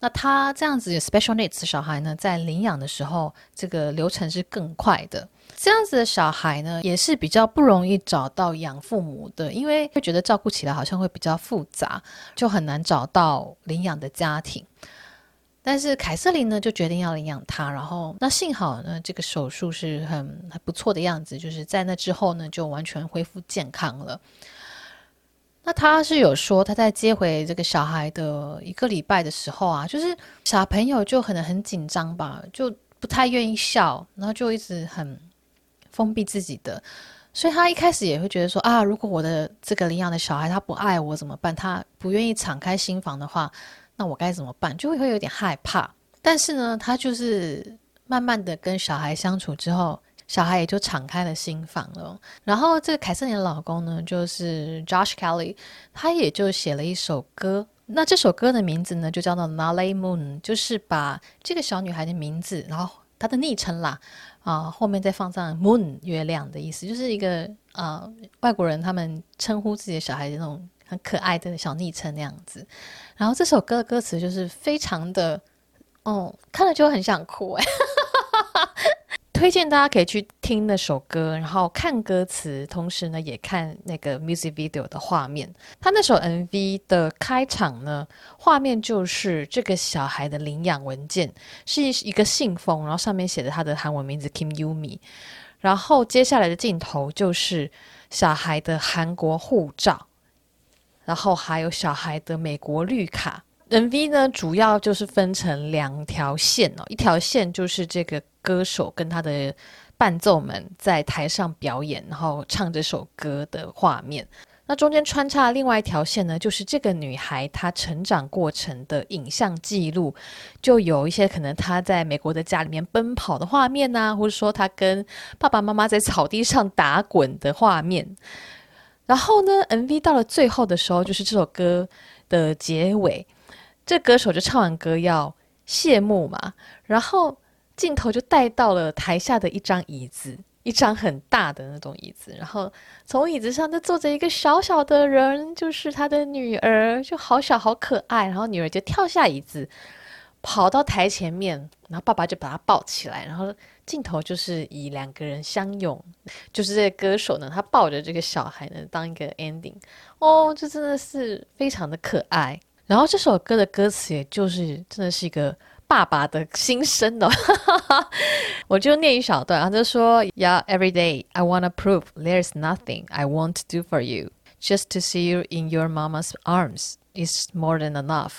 那他这样子 special needs 小孩呢，在领养的时候，这个流程是更快的。这样子的小孩呢，也是比较不容易找到养父母的，因为会觉得照顾起来好像会比较复杂，就很难找到领养的家庭。但是凯瑟琳呢，就决定要领养他，然后那幸好呢，这个手术是很很不错的样子，就是在那之后呢，就完全恢复健康了。那他是有说，他在接回这个小孩的一个礼拜的时候啊，就是小朋友就可能很紧张吧，就不太愿意笑，然后就一直很封闭自己的，所以他一开始也会觉得说啊，如果我的这个领养的小孩他不爱我怎么办？他不愿意敞开心房的话。那我该怎么办？就会会有点害怕。但是呢，他就是慢慢的跟小孩相处之后，小孩也就敞开了心房了。然后这个凯瑟琳的老公呢，就是 Josh Kelly，他也就写了一首歌。那这首歌的名字呢，就叫做 Nale Moon，就是把这个小女孩的名字，然后她的昵称啦，啊、后面再放上 Moon 月亮的意思，就是一个啊、外国人他们称呼自己的小孩的那种。很可爱的小昵称那样子，然后这首歌的歌词就是非常的，哦，看了就很想哭哎，推荐大家可以去听那首歌，然后看歌词，同时呢也看那个 music video 的画面。他那首 MV 的开场呢，画面就是这个小孩的领养文件是一个信封，然后上面写着他的韩文名字 Kim Yumi，然后接下来的镜头就是小孩的韩国护照。然后还有小孩的美国绿卡。MV 呢，主要就是分成两条线哦，一条线就是这个歌手跟他的伴奏们在台上表演，然后唱这首歌的画面。那中间穿插另外一条线呢，就是这个女孩她成长过程的影像记录，就有一些可能她在美国的家里面奔跑的画面啊，或者说她跟爸爸妈妈在草地上打滚的画面。然后呢，MV 到了最后的时候，就是这首歌的结尾，这歌手就唱完歌要谢幕嘛，然后镜头就带到了台下的一张椅子，一张很大的那种椅子，然后从椅子上就坐着一个小小的人，就是他的女儿，就好小好可爱，然后女儿就跳下椅子，跑到台前面，然后爸爸就把他抱起来，然后镜头就是以两个人相拥，就是这个歌手呢，他抱着这个小孩呢当一个 ending，哦，这真的是非常的可爱。然后这首歌的歌词也就是真的是一个爸爸的心声哦，我就念一小段，他就说：Yeah, every day I wanna prove there's nothing I won't do for you. Just to see you in your mama's arms is more than enough.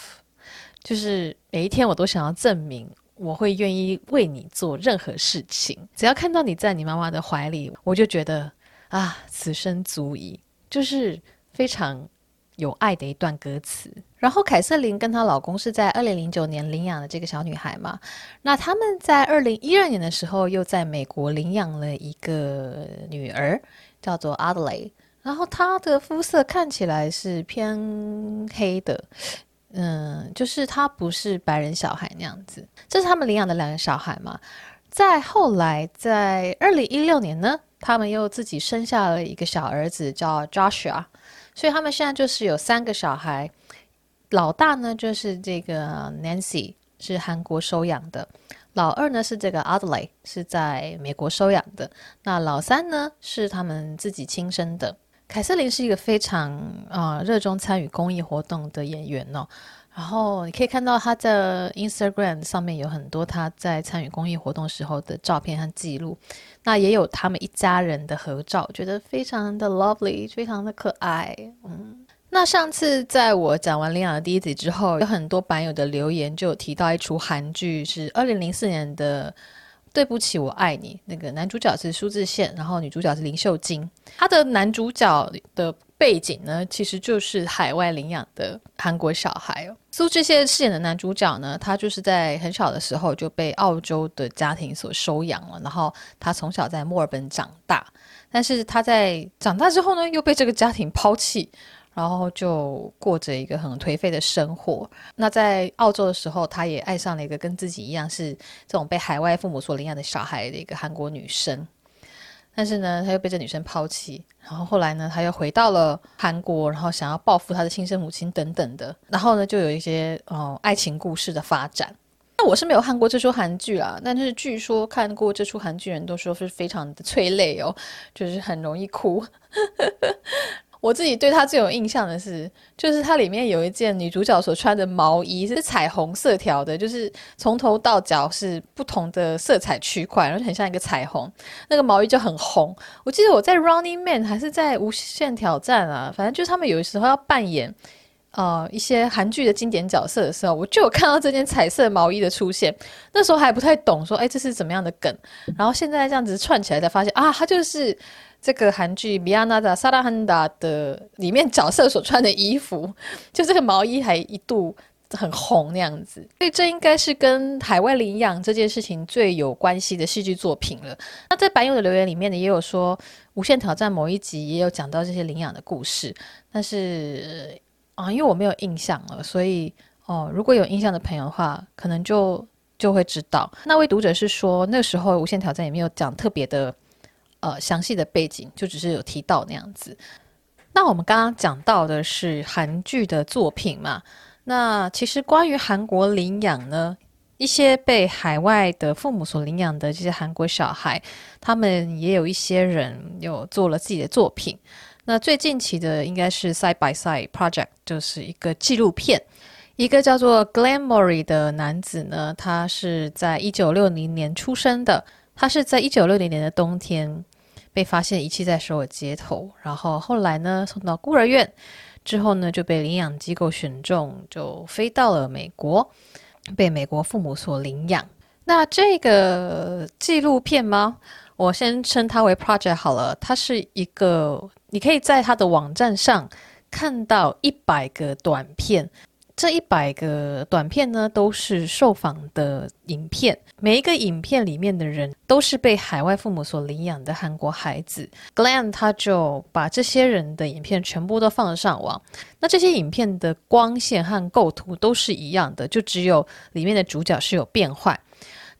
就是每一天我都想要证明，我会愿意为你做任何事情。只要看到你在你妈妈的怀里，我就觉得啊，此生足矣。就是非常有爱的一段歌词。然后凯瑟琳跟她老公是在二零零九年领养了这个小女孩嘛。那他们在二零一二年的时候又在美国领养了一个女儿，叫做阿德雷。然后她的肤色看起来是偏黑的。嗯，就是她不是白人小孩那样子，这是他们领养的两个小孩嘛。再后来，在二零一六年呢，他们又自己生下了一个小儿子，叫 Joshua。所以他们现在就是有三个小孩，老大呢就是这个 Nancy，是韩国收养的；老二呢是这个 Adlai，是在美国收养的；那老三呢是他们自己亲生的。凯瑟琳是一个非常啊、热衷参与公益活动的演员哦，然后你可以看到她的 Instagram 上面有很多她在参与公益活动时候的照片和记录，那也有他们一家人的合照，觉得非常的 lovely，非常的可爱。嗯，那上次在我讲完领养的第一集之后，有很多版友的留言就有提到一出韩剧，是二零零四年的。对不起，我爱你。那个男主角是苏志燮，然后女主角是林秀晶。他的男主角的背景呢，其实就是海外领养的韩国小孩。苏志燮饰演的男主角呢，他就是在很小的时候就被澳洲的家庭所收养了，然后他从小在墨尔本长大，但是他在长大之后呢，又被这个家庭抛弃。然后就过着一个很颓废的生活。那在澳洲的时候，他也爱上了一个跟自己一样是这种被海外父母所领养的小孩的一个韩国女生。但是呢，他又被这女生抛弃。然后后来呢，他又回到了韩国，然后想要报复他的亲生母亲等等的。然后呢，就有一些哦爱情故事的发展。那我是没有看过这出韩剧啊，但是据说看过这出韩剧人都说是非常的催泪哦，就是很容易哭。我自己对他最有印象的是，就是它里面有一件女主角所穿的毛衣是彩虹色条的，就是从头到脚是不同的色彩区块，然后很像一个彩虹。那个毛衣就很红。我记得我在《Running Man》还是在《无限挑战》啊，反正就是他们有时候要扮演呃一些韩剧的经典角色的时候，我就有看到这件彩色毛衣的出现。那时候还不太懂，说哎这是怎么样的梗。然后现在这样子串起来才发现啊，它就是。这个韩剧《米亚娜的萨拉汉达》的里面角色所穿的衣服，就这个毛衣还一度很红那样子。所以这应该是跟海外领养这件事情最有关系的戏剧作品了。那在白友的留言里面呢，也有说《无限挑战》某一集也有讲到这些领养的故事，但是啊、因为我没有印象了，所以哦，如果有印象的朋友的话，可能就。就会知道，那位读者是说，那时候《无限挑战》也没有讲特别的呃，详细的背景就只是有提到那样子。那我们刚刚讲到的是韩剧的作品嘛？那其实关于韩国领养呢，一些被海外的父母所领养的这些韩国小孩，他们也有一些人有做了自己的作品。那最近期的应该是 Side by Side Project，就是一个纪录片。一个叫做 Glenn Murray 的男子呢，他是在一九六零年出生的，他是在一九六零年的冬天。被发现遗弃在首尔街头，然后后来呢，送到孤儿院，之后呢就被领养机构选中，就飞到了美国，被美国父母所领养。那这个纪录片吗？我先称它为 project 好了。它是一个，你可以在它的网站上看到一百个短片。这一百个短片呢，都是受访的影片。每一个影片里面的人都是被海外父母所领养的韩国孩子。Glenn 他就把这些人的影片全部都放上网。那这些影片的光线和构图都是一样的，就只有里面的主角是有变换。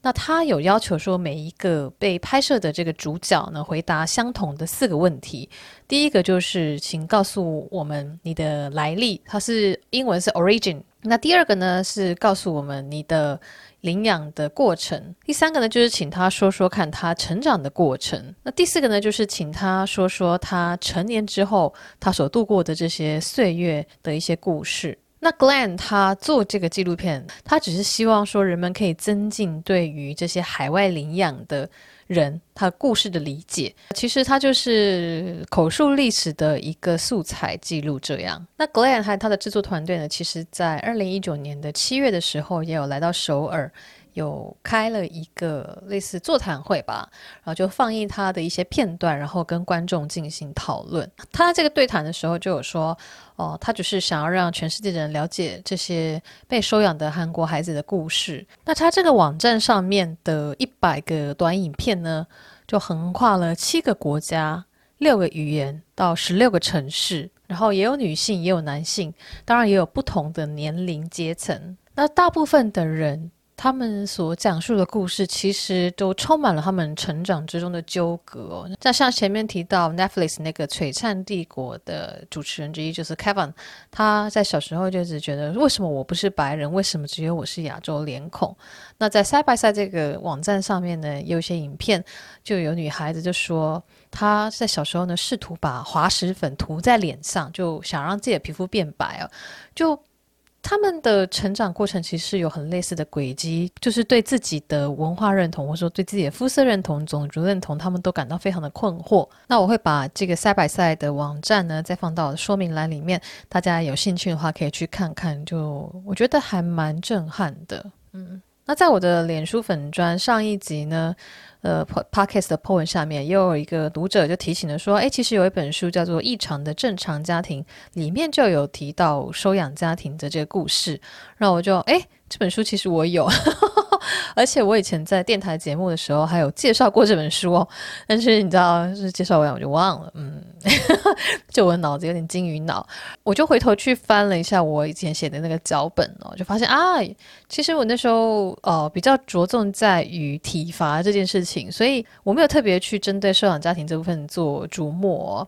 那他有要求说，每一个被拍摄的这个主角呢，回答相同的四个问题。第一个就是，请告诉我们你的来历，它是英文是 origin，那第二个呢，是告诉我们你的领养的过程。第三个呢，就是请他说说看他成长的过程。那第四个呢，就是请他说说他成年之后他所度过的这些岁月的一些故事。那 Glenn 他做这个纪录片，他只是希望说人们可以增进对于这些海外领养的人他故事的理解。其实他就是口述历史的一个素材记录这样。那 Glenn 还他的制作团队呢，其实在二零一九年的七月的时候也有来到首尔。有开了一个类似座谈会吧，然后就放映他的一些片段，然后跟观众进行讨论。他这个对谈的时候就有说，哦，他只是想要让全世界的人了解这些被收养的韩国孩子的故事。那他这个网站上面的一百个短影片呢，就横跨了七个国家、六个语言到十六个城市，然后也有女性，也有男性，当然也有不同的年龄阶层。那大部分的人。他们所讲述的故事，其实都充满了他们成长之中的纠葛哦。那像前面提到 Netflix 那个《璀璨帝国》的主持人之一，就是 Kevin，他在小时候就只觉得，为什么我不是白人？为什么只有我是亚洲脸孔？那在 Side by Side 这个网站上面呢，有一些影片，就有女孩子就说，她在小时候呢，试图把滑石粉涂在脸上，就想让自己的皮肤变白哦，就。他们的成长过程其实是有很类似的轨迹，就是对自己的文化认同，或者说对自己的肤色认同、种族认同，他们都感到非常的困惑。那我会把这个 Side by Side 的网站呢，再放到说明栏里面，大家有兴趣的话可以去看看。就我觉得还蛮震撼的，嗯。那在我的脸书粉砖上一集呢，呃，Podcast 的 po 文下面又有一个读者就提醒了说，哎，其实有一本书叫做《异常的正常家庭》，里面就有提到收养家庭的这个故事，然后我就，哎，这本书其实我有。而且我以前在电台节目的时候还有介绍过这本书哦，但是你知道，是介绍完我就忘了，嗯，就我脑子有点金鱼脑，我就回头去翻了一下我以前写的那个脚本哦，就发现啊，其实我那时候呃比较着重在于体罚这件事情，所以我没有特别去针对收养家庭这部分做琢磨。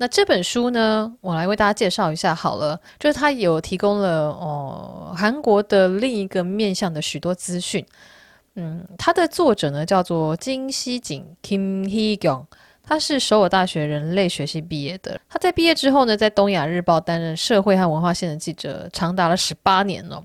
那这本书呢，我来为大家介绍一下好了，就是它有提供了哦韩国的另一个面向的许多资讯。嗯，它的作者呢叫做金熙景 Kim Hee Kyung，他是首尔大学人类学系毕业的。他在毕业之后呢，在东亚日报担任社会和文化线的记者，长达了十八年了。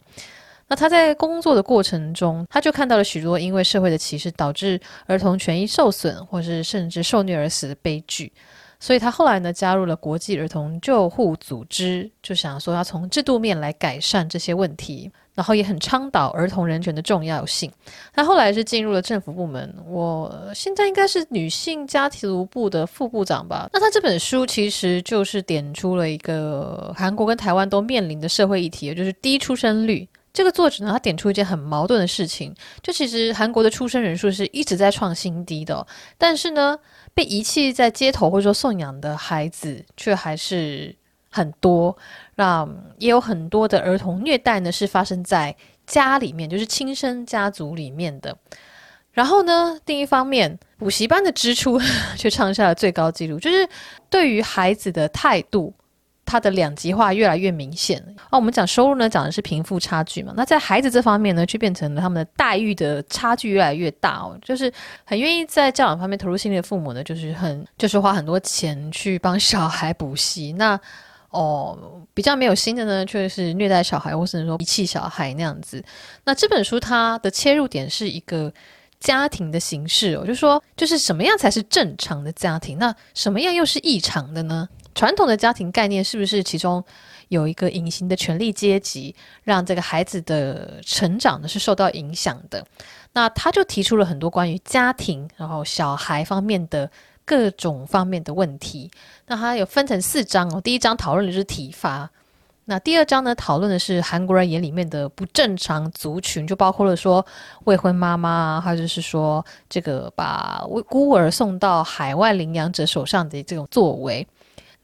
那他在工作的过程中，他就看到了许多因为社会的歧视导致儿童权益受损，或是甚至受虐而死的悲剧。所以他后来呢，加入了国际儿童救护组织，就想说要从制度面来改善这些问题，然后也很倡导儿童人权的重要性。他后来是进入了政府部门，我现在应该是女性家庭部的副部长吧。那他这本书其实就是点出了一个韩国跟台湾都面临的社会议题，也就是低出生率。这个作者呢，他点出一件很矛盾的事情，就其实韩国的出生人数是一直在创新低的，但是呢。被遗弃在街头或者说送养的孩子却还是很多，那也有很多的儿童虐待呢，是发生在家里面，就是亲生家族里面的。然后呢，另一方面，补习班的支出 却创下了最高纪录，就是对于孩子的态度。它的两极化越来越明显。啊，我们讲收入呢，讲的是贫富差距嘛。那在孩子这方面呢，却变成了他们的待遇的差距越来越大哦。就是很愿意在教养方面投入心力的父母呢，就是很就是花很多钱去帮小孩补习。那哦，比较没有心的呢，却是虐待小孩，或是说遗弃小孩那样子。那这本书它的切入点是一个家庭的形式哦，就说就是什么样才是正常的家庭？那什么样又是异常的呢？传统的家庭概念是不是其中有一个隐形的权力阶级，让这个孩子的成长呢是受到影响的？那他就提出了很多关于家庭，然后小孩方面的各种方面的问题。那他有分成四章哦，第一章讨论的是体罚，那第二章呢讨论的是韩国人眼里面的不正常族群，就包括了说未婚妈妈啊，或者是说这个把孤儿送到海外领养者手上的这种作为。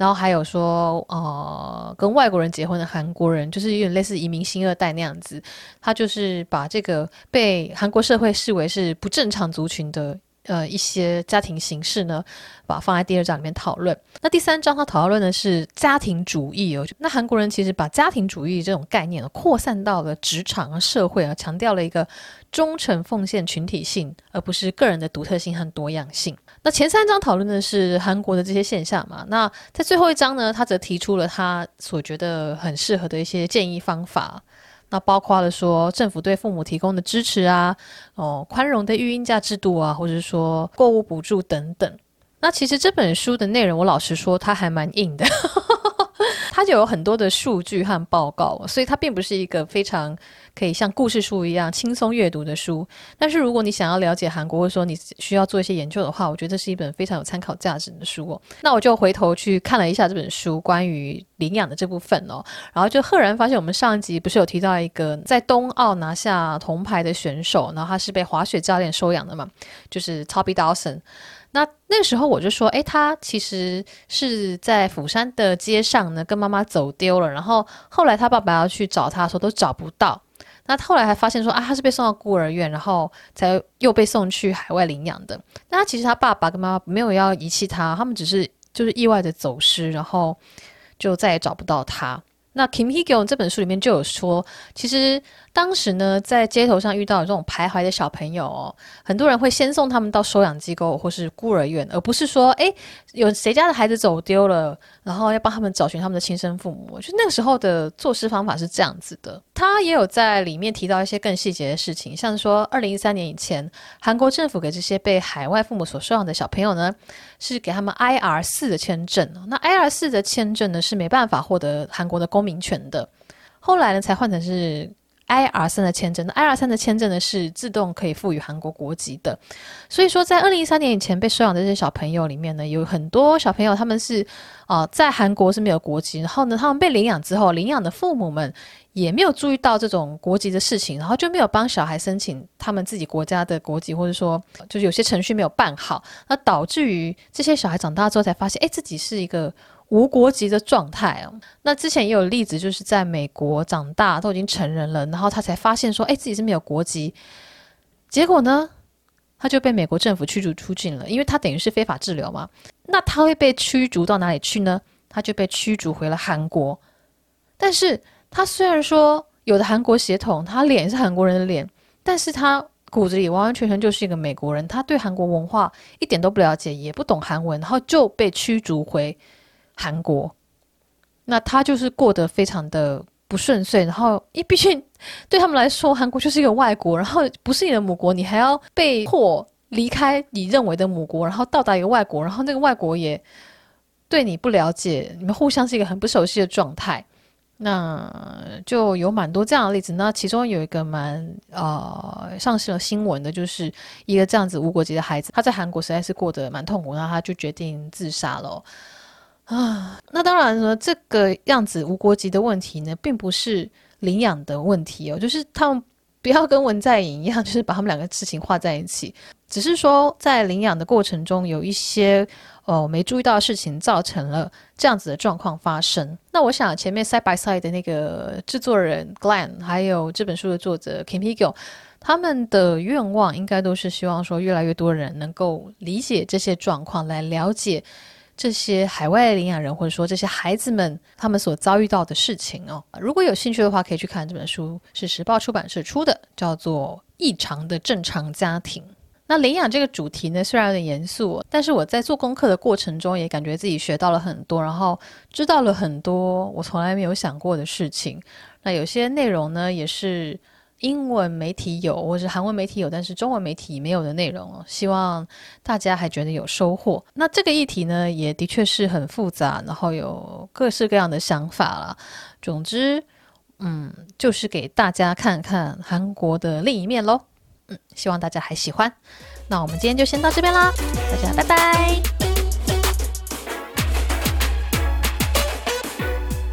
然后还有说，呃，跟外国人结婚的韩国人，就是有点类似移民新二代那样子，他就是把这个被韩国社会视为是不正常族群的呃一些家庭形式呢，把它放在第二章里面讨论。那第三章他讨论的是家庭主义哦。那韩国人其实把家庭主义这种概念扩散到了职场啊、社会啊，强调了一个忠诚奉献群体性，而不是个人的独特性和多样性。那前三章讨论的是韩国的这些现象嘛，那在最后一章呢，他则提出了他所觉得很适合的一些建议方法，那包括了说政府对父母提供的支持啊，哦，宽容的育婴假制度啊，或者说购物补助等等。那其实这本书的内容，我老实说，它还蛮硬的。它就有很多的数据和报告，所以它并不是一个非常可以像故事书一样轻松阅读的书。但是如果你想要了解韩国，或者说你需要做一些研究的话，我觉得这是一本非常有参考价值的书哦。那我就回头去看了一下这本书关于领养的这部分哦，然后就赫然发现，我们上一集不是有提到一个在冬奥拿下铜牌的选手，然后他是被滑雪教练收养的嘛，就是 Toby Dawson。那那个时候我就说，诶，他其实是在釜山的街上呢，跟妈妈走丢了。然后后来他爸爸要去找他的时候都找不到。那后来还发现说，啊，他是被送到孤儿院，然后才又被送去海外领养的。那其实他爸爸跟妈妈没有要遗弃他，他们只是就是意外的走失，然后就再也找不到他。那 Kim Higyon 这本书里面就有说，其实当时呢，在街头上遇到这种徘徊的小朋友哦，很多人会先送他们到收养机构或是孤儿院，而不是说，诶，有谁家的孩子走丢了，然后要帮他们找寻他们的亲生父母。就那个时候的做事方法是这样子的。他也有在里面提到一些更细节的事情，像是说，二零一三年以前，韩国政府给这些被海外父母所收养的小朋友呢，是给他们 IR 四的签证。那 IR 四的签证呢，是没办法获得韩国的公民权的。后来呢，才换成是 IR 三的签证。那 IR 三的签证呢，是自动可以赋予韩国国籍的。所以说，在二零一三年以前被收养的这些小朋友里面呢，有很多小朋友他们是啊、在韩国是没有国籍。然后呢，他们被领养之后，领养的父母们也没有注意到这种国籍的事情，然后就没有帮小孩申请他们自己国家的国籍，或者说就是有些程序没有办好，那导致于这些小孩长大之后才发现，哎，自己是一个无国籍的状态哦。那之前也有例子，就是在美国长大都已经成人了，然后他才发现说，哎，自己是没有国籍，结果呢，他就被美国政府驱逐出境了，因为他等于是非法滞留嘛。那他会被驱逐到哪里去呢？他就被驱逐回了韩国，但是。他虽然说有的韩国血统，他脸是韩国人的脸，但是他骨子里完完全全就是一个美国人。他对韩国文化一点都不了解，也不懂韩文，然后就被驱逐回韩国。那他就是过得非常的不顺遂。然后，因为毕竟对他们来说，韩国就是一个外国，然后不是你的母国，你还要被迫离开你认为的母国，然后到达一个外国，然后那个外国也对你不了解，你们互相是一个很不熟悉的状态。那就有蛮多这样的例子。那其中有一个蛮呃上市了新闻的，就是一个这样子无国籍的孩子，他在韩国实在是过得蛮痛苦，然后他就决定自杀了。啊，那当然了，这个样子无国籍的问题呢，并不是领养的问题哦，就是他们不要跟文在寅一样，就是把他们两个事情画在一起，只是说在领养的过程中有一些。哦，没注意到的事情造成了这样子的状况发生。那我想前面 side by side 的那个制作人 Glenn，还有这本书的作者 Kim Hee-gyun，他们的愿望应该都是希望说越来越多人能够理解这些状况，来了解这些海外领养人或者说这些孩子们他们所遭遇到的事情哦。如果有兴趣的话，可以去看这本书，是时报出版社出的，叫做《异常的正常家庭》。那领养这个主题呢，虽然有点严肃，但是我在做功课的过程中，也感觉自己学到了很多，然后知道了很多我从来没有想过的事情。那有些内容呢，也是英文媒体有，或是韩文媒体有，但是中文媒体没有的内容。希望大家还觉得有收获。那这个议题呢，也的确是很复杂，然后有各式各样的想法了。总之，嗯，就是给大家看看韩国的另一面喽。嗯，希望大家还喜欢。那我们今天就先到这边啦，大家拜拜。